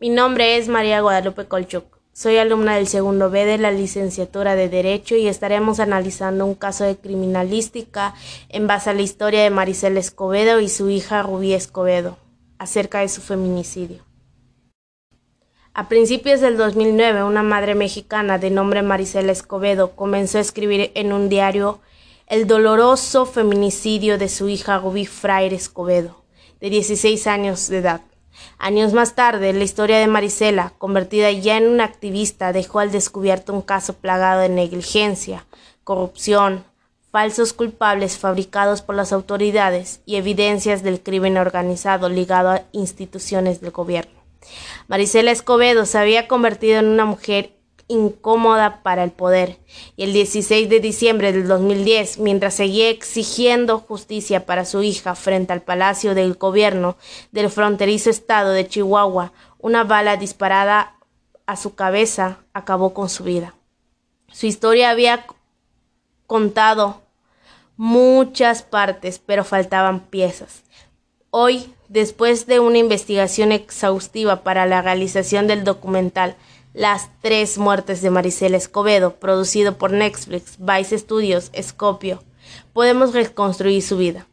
Mi nombre es María Guadalupe Colchuc. Soy alumna del segundo B de la licenciatura de Derecho y estaremos analizando un caso de criminalística en base a la historia de Maricela Escobedo y su hija Rubí Escobedo, acerca de su feminicidio. A principios del 2009, una madre mexicana de nombre Maricela Escobedo comenzó a escribir en un diario el doloroso feminicidio de su hija Rubí Fraire Escobedo, de 16 años de edad. Años más tarde, la historia de Marisela, convertida ya en una activista, dejó al descubierto un caso plagado de negligencia, corrupción, falsos culpables fabricados por las autoridades y evidencias del crimen organizado ligado a instituciones del gobierno. Marisela Escobedo se había convertido en una mujer incómoda para el poder. Y el 16 de diciembre del 2010, mientras seguía exigiendo justicia para su hija frente al Palacio del Gobierno del fronterizo estado de Chihuahua, una bala disparada a su cabeza acabó con su vida. Su historia había contado muchas partes, pero faltaban piezas. Hoy, después de una investigación exhaustiva para la realización del documental las tres muertes de Maricela Escobedo, producido por Netflix, Vice Studios, Scopio. Podemos reconstruir su vida.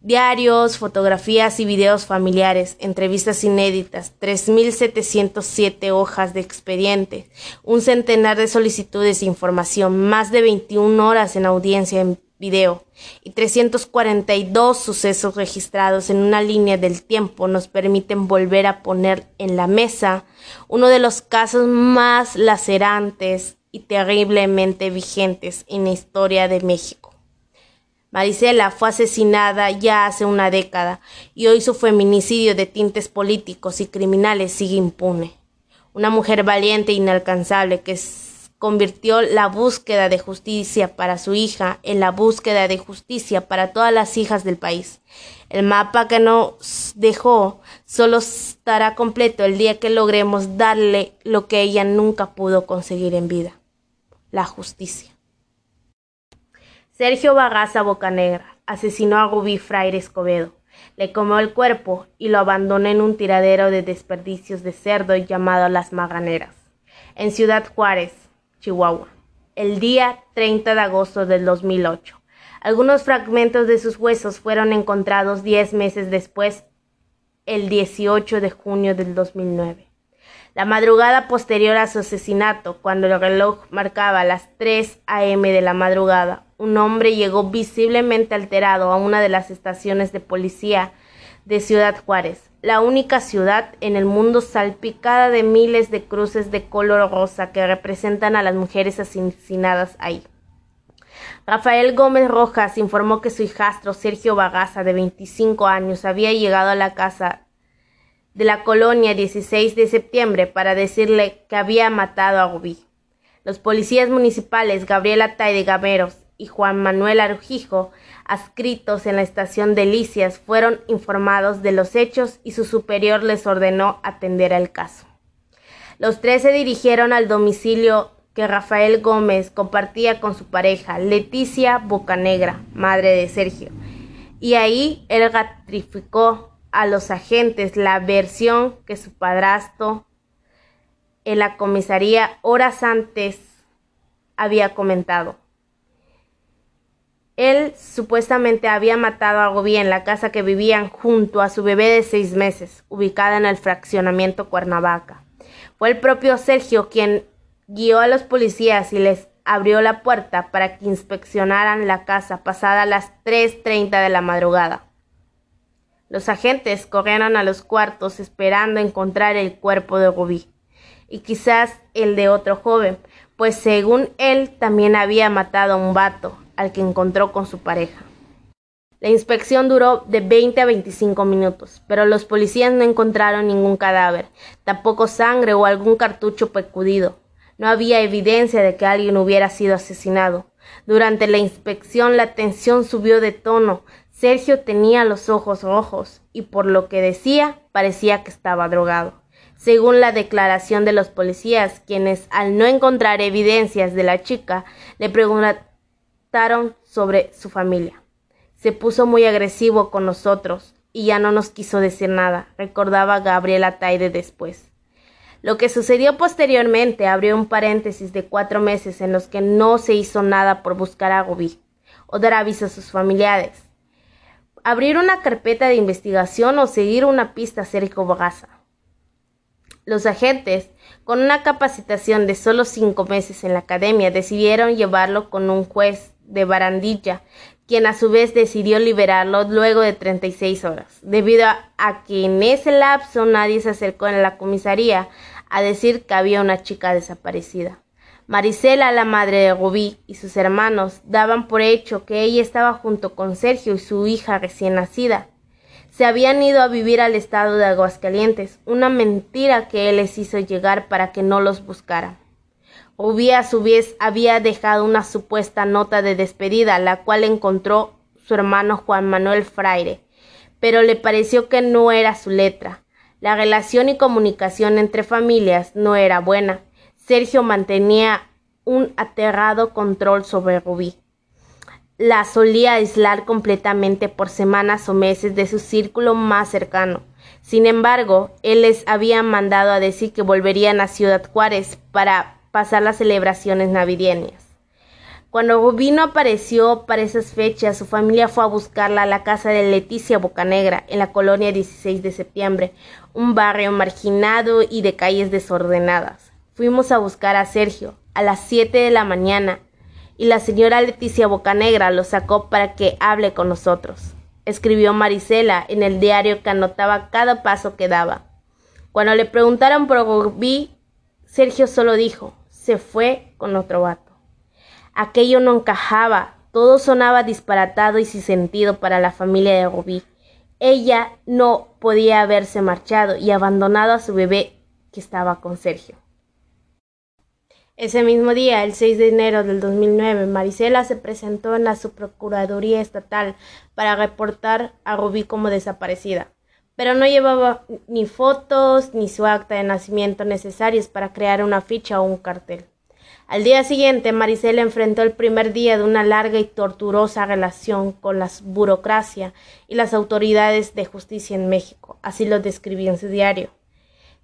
Diarios, fotografías y videos familiares, entrevistas inéditas, 3.707 hojas de expediente, un centenar de solicitudes de información, más de 21 horas en audiencia en video y 342 sucesos registrados en una línea del tiempo nos permiten volver a poner en la mesa uno de los casos más lacerantes y terriblemente vigentes en la historia de México. Marisela fue asesinada ya hace una década y hoy su feminicidio de tintes políticos y criminales sigue impune. Una mujer valiente e inalcanzable que convirtió la búsqueda de justicia para su hija en la búsqueda de justicia para todas las hijas del país. El mapa que nos dejó solo estará completo el día que logremos darle lo que ella nunca pudo conseguir en vida, la justicia. Sergio Bagaza Bocanegra asesinó a Rubí Fraire Escobedo, le comió el cuerpo y lo abandonó en un tiradero de desperdicios de cerdo llamado Las Maganeras, en Ciudad Juárez, Chihuahua, el día 30 de agosto del 2008. Algunos fragmentos de sus huesos fueron encontrados diez meses después, el 18 de junio del 2009. La madrugada posterior a su asesinato, cuando el reloj marcaba las 3 a.m. de la madrugada, un hombre llegó visiblemente alterado a una de las estaciones de policía de Ciudad Juárez la única ciudad en el mundo salpicada de miles de cruces de color rosa que representan a las mujeres asesinadas ahí. Rafael Gómez Rojas informó que su hijastro Sergio Bagaza, de 25 años, había llegado a la casa de la colonia 16 de septiembre para decirle que había matado a Rubí. Los policías municipales Gabriela Taide Gameros y Juan Manuel Arujijo adscritos en la estación Delicias fueron informados de los hechos y su superior les ordenó atender al caso. Los tres se dirigieron al domicilio que Rafael Gómez compartía con su pareja, Leticia Bocanegra, madre de Sergio, y ahí él ratificó a los agentes la versión que su padrastro en la comisaría horas antes había comentado. Él supuestamente había matado a Gobi en la casa que vivían junto a su bebé de seis meses, ubicada en el fraccionamiento Cuernavaca. Fue el propio Sergio quien guió a los policías y les abrió la puerta para que inspeccionaran la casa pasada las 3.30 de la madrugada. Los agentes corrieron a los cuartos esperando encontrar el cuerpo de Rubí y quizás el de otro joven, pues según él también había matado a un vato, al que encontró con su pareja. La inspección duró de 20 a 25 minutos, pero los policías no encontraron ningún cadáver, tampoco sangre o algún cartucho pecudido. No había evidencia de que alguien hubiera sido asesinado. Durante la inspección la tensión subió de tono. Sergio tenía los ojos rojos y por lo que decía parecía que estaba drogado. Según la declaración de los policías, quienes al no encontrar evidencias de la chica le sobre su familia. Se puso muy agresivo con nosotros y ya no nos quiso decir nada, recordaba Gabriela Taide después. Lo que sucedió posteriormente abrió un paréntesis de cuatro meses en los que no se hizo nada por buscar a Gobi o dar aviso a sus familiares, abrir una carpeta de investigación o seguir una pista a Sergio Bagaza. Los agentes, con una capacitación de solo cinco meses en la academia, decidieron llevarlo con un juez de barandilla, quien a su vez decidió liberarlo luego de 36 horas, debido a, que en ese lapso nadie se acercó en la comisaría a decir que había una chica desaparecida. Marisela, la madre de Rubí, y sus hermanos daban por hecho que ella estaba junto con Sergio y su hija recién nacida. Se habían ido a vivir al estado de Aguascalientes, una mentira que él les hizo llegar para que no los buscaran. Rubí a su vez había dejado una supuesta nota de despedida, la cual encontró su hermano Juan Manuel Fraire, pero le pareció que no era su letra. La relación y comunicación entre familias no era buena. Sergio mantenía un aterrado control sobre Rubí. La solía aislar completamente por semanas o meses de su círculo más cercano. Sin embargo, él les había mandado a decir que volverían a Ciudad Juárez para pasar las celebraciones navideñas. Cuando Rubí no apareció para esas fechas, su familia fue a buscarla a la casa de Leticia Bocanegra, en la colonia 16 de septiembre, un barrio marginado y de calles desordenadas. Fuimos a buscar a Sergio a las siete de la mañana y la señora Leticia Bocanegra lo sacó para que hable con nosotros. Escribió Marisela en el diario que anotaba cada paso que daba. Cuando le preguntaron por Rubí, Sergio solo dijo, se fue con otro vato. Aquello no encajaba, todo sonaba disparatado y sin sentido para la familia de Rubí. Ella no podía haberse marchado y abandonado a su bebé que estaba con Sergio. Ese mismo día, el 6 de enero del 2009, Marisela se presentó en la Subprocuraduría Estatal para reportar a Rubí como desaparecida, pero no llevaba ni fotos ni su acta de nacimiento necesarios para crear una ficha o un cartel. Al día siguiente, Marisela enfrentó el primer día de una larga y torturosa relación con la burocracia y las autoridades de justicia en México, así lo describió en su diario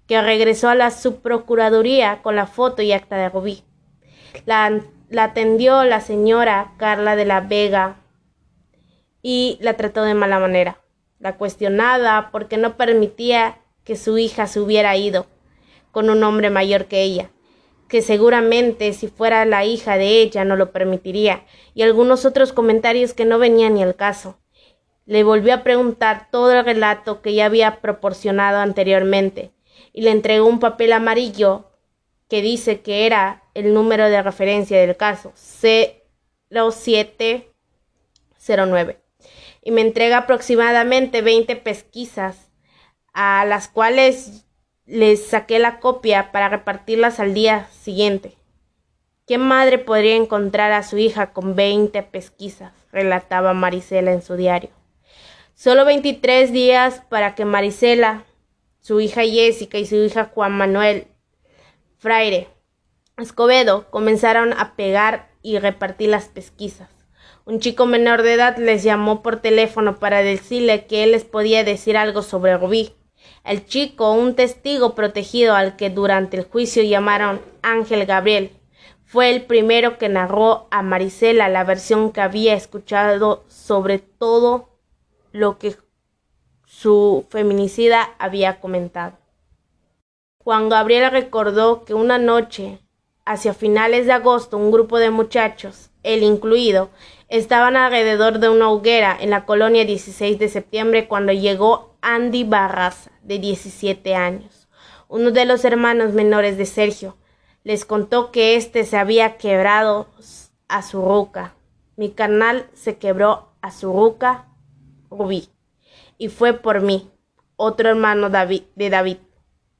que regresó a la subprocuraduría con la foto y acta de Rubí. La, la atendió la señora Carla de la Vega y la trató de mala manera. La cuestionaba porque no permitía que su hija se hubiera ido con un hombre mayor que ella, que seguramente si fuera la hija de ella no lo permitiría, y algunos otros comentarios que no venían ni al caso. Le volvió a preguntar todo el relato que ya había proporcionado anteriormente, y le entregó un papel amarillo que dice que era el número de referencia del caso, 0709. Y me entrega aproximadamente 20 pesquisas, a las cuales les saqué la copia para repartirlas al día siguiente. ¿Qué madre podría encontrar a su hija con 20 pesquisas? relataba Marisela en su diario. Solo 23 días para que Marisela su hija Jessica y su hija Juan Manuel Fraire Escobedo comenzaron a pegar y repartir las pesquisas. Un chico menor de edad les llamó por teléfono para decirle que él les podía decir algo sobre Rubí. El chico, un testigo protegido al que durante el juicio llamaron Ángel Gabriel, fue el primero que narró a Marisela la versión que había escuchado sobre todo lo que su feminicida había comentado. Juan Gabriel recordó que una noche, hacia finales de agosto, un grupo de muchachos, él incluido, estaban alrededor de una hoguera en la colonia 16 de septiembre cuando llegó Andy Barraza, de 17 años, uno de los hermanos menores de Sergio. Les contó que éste se había quebrado a su ruca. Mi carnal se quebró a su ruca, Rubí y fue por mí, otro hermano de David,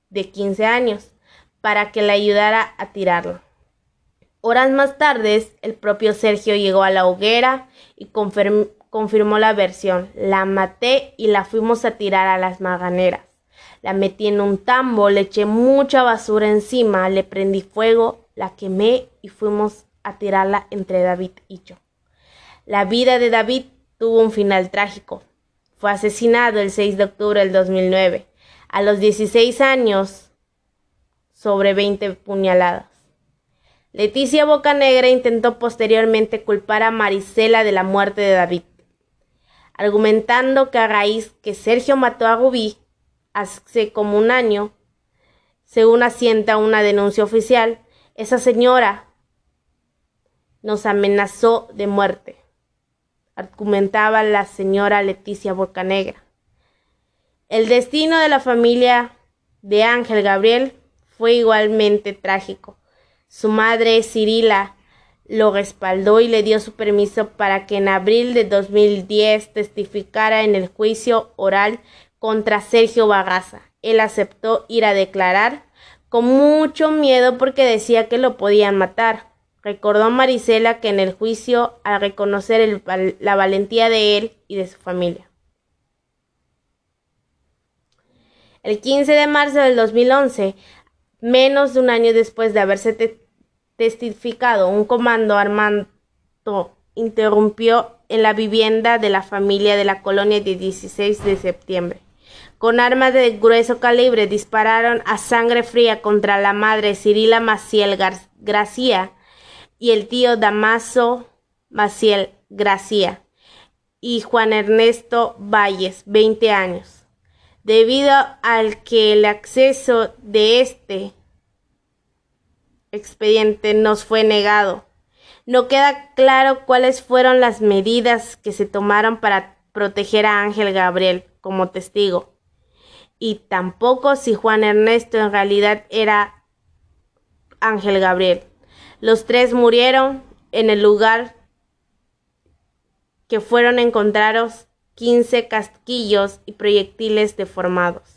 de 15 años, para que le ayudara a tirarlo. Horas más tarde, el propio Sergio llegó a la hoguera y confirmó la versión. La maté y la fuimos a tirar a las maganeras. La metí en un tambo, le eché mucha basura encima, le prendí fuego, la quemé y fuimos a tirarla entre David y yo. La vida de David tuvo un final trágico fue asesinado el 6 de octubre del 2009, a los 16 años, sobre 20 puñaladas. Leticia Bocanegra intentó posteriormente culpar a Marisela de la muerte de David, argumentando que a raíz que Sergio mató a Rubí hace como un año, según asienta una denuncia oficial, esa señora nos amenazó de muerte, argumentaba la señora Leticia Bocanegra. El destino de la familia de Ángel Gabriel fue igualmente trágico. Su madre, Cirila, lo respaldó y le dio su permiso para que en abril de 2010 testificara en el juicio oral contra Sergio Bagaza. Él aceptó ir a declarar con mucho miedo porque decía que lo podían matar. Recordó Marisela que en el juicio, al reconocer la valentía de él y de su familia. El 15 de marzo del 2011, menos de un año después de haberse testificado, un comando armado interrumpió en la vivienda de la familia de la colonia de 16 de septiembre. Con armas de grueso calibre dispararon a sangre fría contra la madre Cirila Maciel Gracia y el tío Damaso Maciel Gracia y Juan Ernesto Valles, 20 años, debido al que el acceso de este expediente nos fue negado. No queda claro cuáles fueron las medidas que se tomaron para proteger a Ángel Gabriel como testigo y tampoco si Juan Ernesto en realidad era Ángel Gabriel. Los tres murieron en el lugar que fueron encontrados 15 casquillos y proyectiles deformados.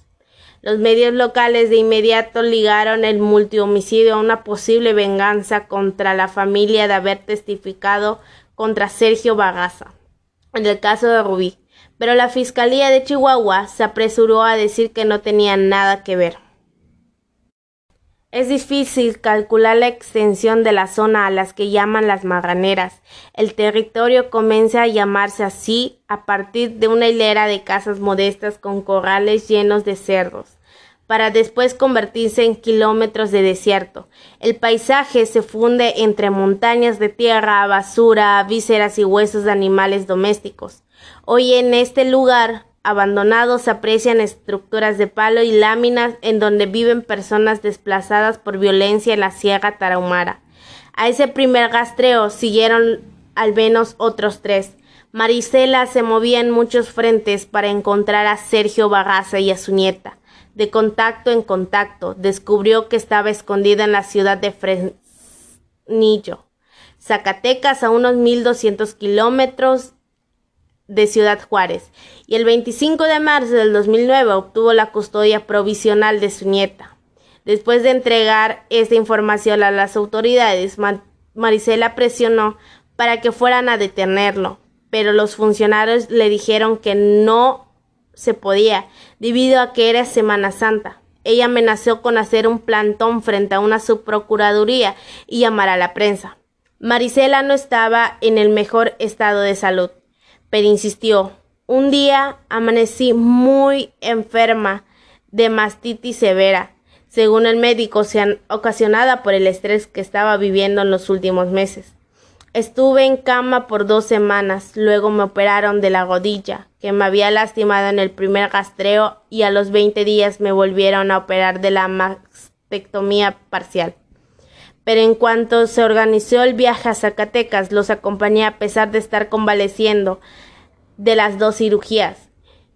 Los medios locales de inmediato ligaron el multihomicidio a una posible venganza contra la familia de haber testificado contra Sergio Bagaza en el caso de Rubí pero la Fiscalía de Chihuahua se apresuró a decir que no tenía nada que ver. Es difícil calcular la extensión de la zona a las que llaman las marraneras. El territorio comienza a llamarse así a partir de una hilera de casas modestas con corrales llenos de cerdos, para después convertirse en kilómetros de desierto. El paisaje se funde entre montañas de tierra, basura, vísceras y huesos de animales domésticos. Hoy en este lugar abandonado se aprecian estructuras de palo y láminas en donde viven personas desplazadas por violencia en la Sierra Tarahumara. A ese primer gastreo siguieron al menos otros tres. Marisela se movía en muchos frentes para encontrar a Sergio Barraza y a su nieta. De contacto en contacto, descubrió que estaba escondida en la ciudad de Fresnillo, Zacatecas, a unos 1200 kilómetros de Ciudad Juárez y el 25 de marzo del 2009 obtuvo la custodia provisional de su nieta. Después de entregar esta información a las autoridades, Marisela presionó para que fueran a detenerlo, pero los funcionarios le dijeron que no se podía, debido a que era Semana Santa. Ella amenazó con hacer un plantón frente a una subprocuraduría y llamar a la prensa. Marisela no estaba en el mejor estado de salud pero insistió. Un día amanecí muy enferma de mastitis severa, según el médico, ocasionada por el estrés que estaba viviendo en los últimos meses. Estuve en cama por dos semanas, luego me operaron de la rodilla, que me había lastimado en el primer gastreo, y a los 20 días me volvieron a operar de la mastectomía parcial pero en cuanto se organizó el viaje a Zacatecas, los acompañé a pesar de estar convaleciendo de las dos cirugías.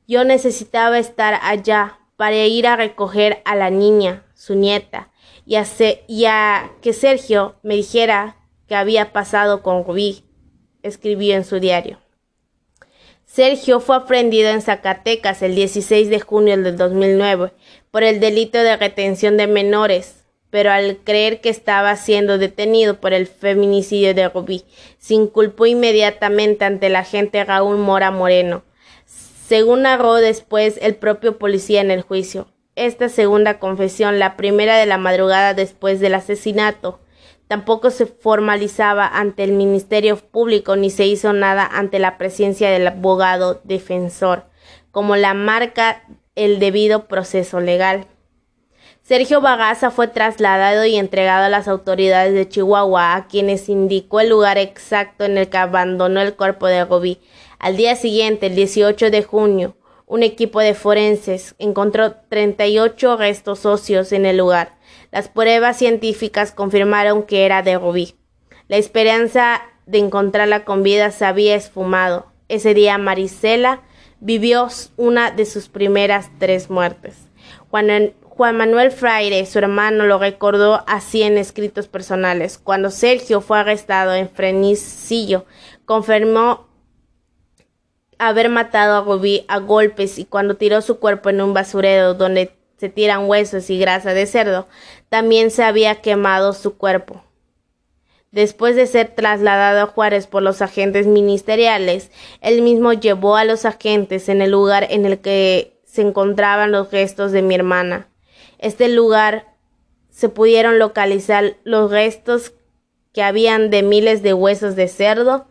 Yo necesitaba estar allá para ir a recoger a la niña, su nieta, y a, que Sergio me dijera qué había pasado con Rubí, escribió en su diario. Sergio fue aprendido en Zacatecas el 16 de junio del 2009 por el delito de retención de menores pero al creer que estaba siendo detenido por el feminicidio de Rubí, se inculpó inmediatamente ante el agente Raúl Mora Moreno, según narró después el propio policía en el juicio. Esta segunda confesión, la primera de la madrugada después del asesinato, tampoco se formalizaba ante el Ministerio Público ni se hizo nada ante la presencia del abogado defensor como la marca el debido proceso legal. Sergio Bagaza fue trasladado y entregado a las autoridades de Chihuahua, a quienes indicó el lugar exacto en el que abandonó el cuerpo de Rubí. Al día siguiente, el 18 de junio, un equipo de forenses encontró 38 restos óseos en el lugar. Las pruebas científicas confirmaron que era de Rubí. La esperanza de encontrarla con vida se había esfumado. Ese día Marisela vivió una de sus primeras tres muertes. Juan, Juan Manuel Fraire, su hermano, lo recordó así en escritos personales. Cuando Sergio fue arrestado en Frenicillo, confirmó haber matado a Rubí a golpes y cuando tiró su cuerpo en un basurero donde se tiran huesos y grasa de cerdo, también se había quemado su cuerpo. Después de ser trasladado a Juárez por los agentes ministeriales, él mismo llevó a los agentes en el lugar en el que se encontraban los restos de mi hermana. Este lugar se pudieron localizar los restos que habían de miles de huesos de cerdo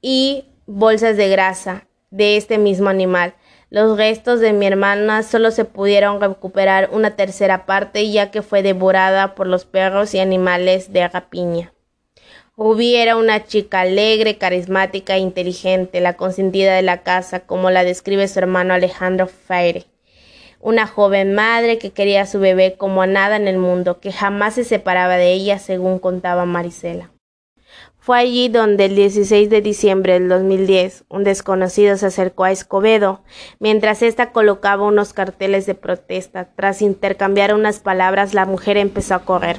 y bolsas de grasa de este mismo animal. Los restos de mi hermana solo se pudieron recuperar una tercera parte ya que fue devorada por los perros y animales de rapiña. Ruby era una chica alegre, carismática e inteligente, la consentida de la casa, como la describe su hermano Alejandro Faire una joven madre que quería a su bebé como a nada en el mundo, que jamás se separaba de ella, según contaba Marisela. Fue allí donde el 16 de diciembre del 2010 un desconocido se acercó a Escobedo mientras ésta colocaba unos carteles de protesta. Tras intercambiar unas palabras, la mujer empezó a correr.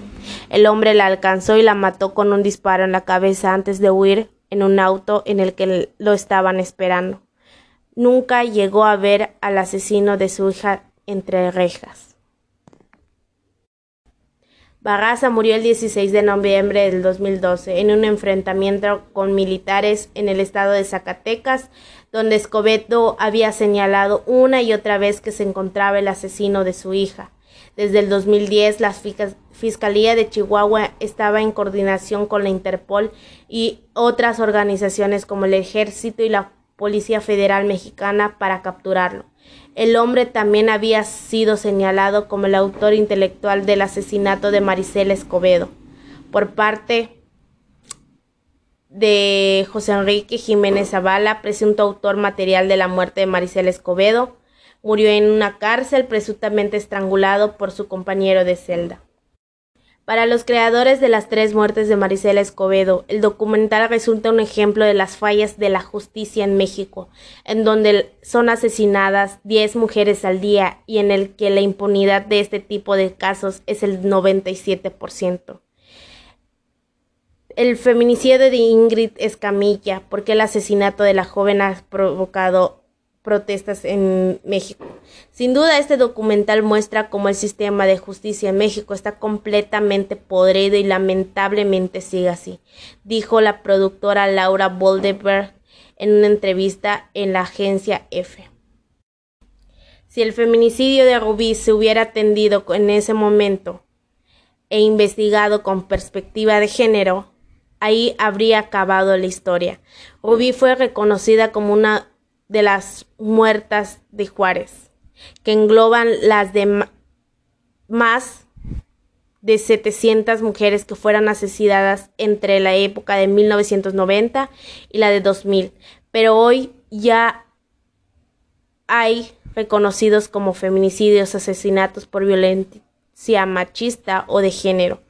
El hombre la alcanzó y la mató con un disparo en la cabeza antes de huir en un auto en el que lo estaban esperando. Nunca llegó a ver al asesino de su hija entre rejas. Barraza murió el 16 de noviembre del 2012 en un enfrentamiento con militares en el estado de Zacatecas, donde Escobedo había señalado una y otra vez que se encontraba el asesino de su hija. Desde el 2010, la Fiscalía de Chihuahua estaba en coordinación con la Interpol y otras organizaciones como el Ejército y la Policía Federal Mexicana para capturarlo. El hombre también había sido señalado como el autor intelectual del asesinato de Maricela Escobedo por parte de José Enrique Jiménez Zavala, presunto autor material de la muerte de Maricela Escobedo. Murió en una cárcel presuntamente estrangulado por su compañero de celda. Para los creadores de las tres muertes de Marisela Escobedo, el documental resulta un ejemplo de las fallas de la justicia en México, en donde son asesinadas 10 mujeres al día y en el que la impunidad de este tipo de casos es el 97%. El feminicidio de Ingrid Escamilla, porque el asesinato de la joven ha provocado protestas en México. Sin duda, este documental muestra cómo el sistema de justicia en México está completamente podrido y lamentablemente sigue así, dijo la productora Laura Boldeberg en una entrevista en la agencia F. Si el feminicidio de Rubí se hubiera atendido en ese momento e investigado con perspectiva de género, ahí habría acabado la historia. Rubí fue reconocida como una de las muertas de Juárez, que engloban las de más de 700 mujeres que fueron asesinadas entre la época de 1990 y la de 2000, pero hoy ya hay reconocidos como feminicidios, asesinatos por violencia machista o de género.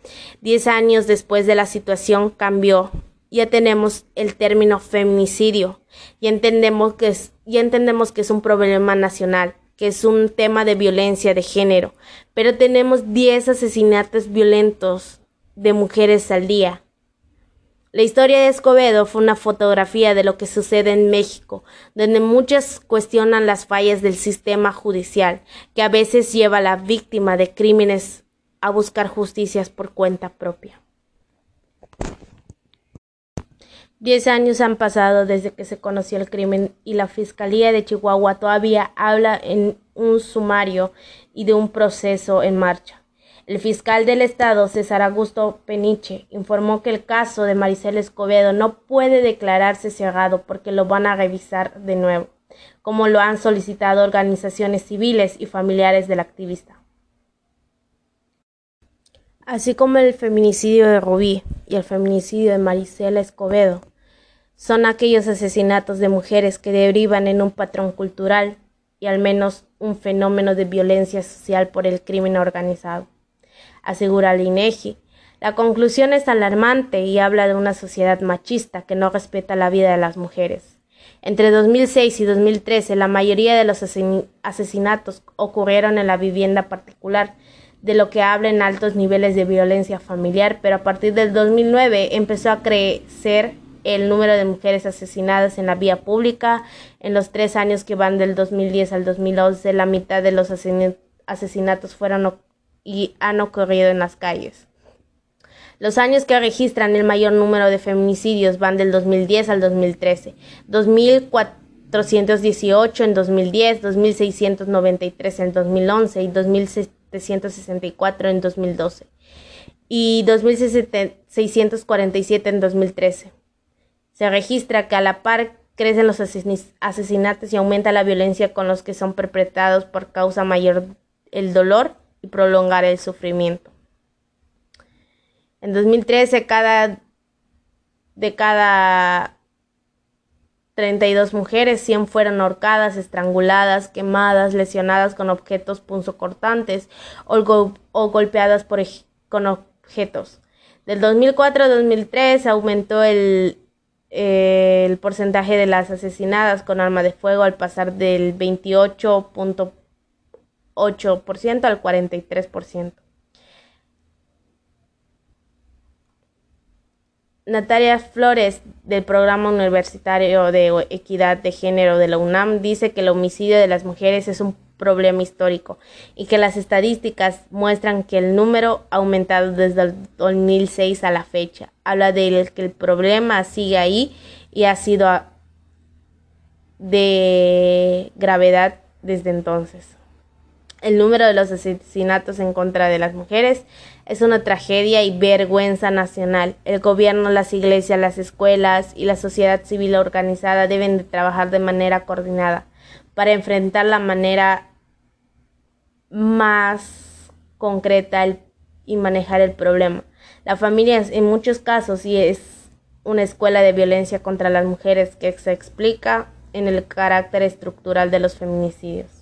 Diez años después de la situación cambió ya tenemos el término feminicidio, ya entendemos que es, ya entendemos que es un problema nacional, que es un tema de violencia de género, pero tenemos 10 asesinatos violentos de mujeres al día. La historia de Escobedo fue una fotografía de lo que sucede en México, donde muchas cuestionan las fallas del sistema judicial, que a veces lleva a la víctima de crímenes a buscar justicias por cuenta propia. Diez años han pasado desde que se conoció el crimen y la Fiscalía de Chihuahua todavía habla en un sumario y de un proceso en marcha. El fiscal del estado, César Augusto Peniche, informó que el caso de Maricel Escobedo no puede declararse cerrado porque lo van a revisar de nuevo. como lo han solicitado organizaciones civiles y familiares del activista. Así como el feminicidio de Rubí y el feminicidio de Maricela Escobedo, son aquellos asesinatos de mujeres que derivan en un patrón cultural y al menos un fenómeno de violencia social por el crimen organizado, asegura Linegi. La conclusión es alarmante y habla de una sociedad machista que no respeta la vida de las mujeres. Entre 2006 y 2013, la mayoría de los asesinatos ocurrieron en la vivienda particular, de lo que habla en altos niveles de violencia familiar, pero a partir del 2009 empezó a crecer el número de mujeres asesinadas en la vía pública. En los tres años que van del 2010 al 2011, la mitad de los asesinatos fueron y han ocurrido en las calles. Los años que registran el mayor número de feminicidios van del 2010 al 2013. 2.418 en 2010, 2.693 en 2011 y 2.764 en 2012 y 2.647 en 2013. Se registra que a la par crecen los asesinatos y aumenta la violencia con los que son perpetrados por causa mayor el dolor y prolongar el sufrimiento. En 2013, cada, de cada 32 mujeres, 100 fueron ahorcadas, estranguladas, quemadas, lesionadas con objetos punzocortantes o, o golpeadas por, con objetos. Del 2004 a 2003 aumentó el, el porcentaje de las asesinadas con arma de fuego al pasar del 28.8% al 43%. Natalia Flores, del Programa Universitario de Equidad de Género de la UNAM, dice que el homicidio de las mujeres es un problema histórico y que las estadísticas muestran que el número ha aumentado desde el 2006 a la fecha. Habla de que el problema sigue ahí y ha sido de gravedad desde entonces. El número de los asesinatos en contra de las mujeres es una tragedia y vergüenza nacional. El gobierno, las iglesias, las escuelas y la sociedad civil organizada deben de trabajar de manera coordinada para enfrentar la manera más concreta y manejar el problema. La familia en muchos casos sí es una escuela de violencia contra las mujeres que se explica en el carácter estructural de los feminicidios.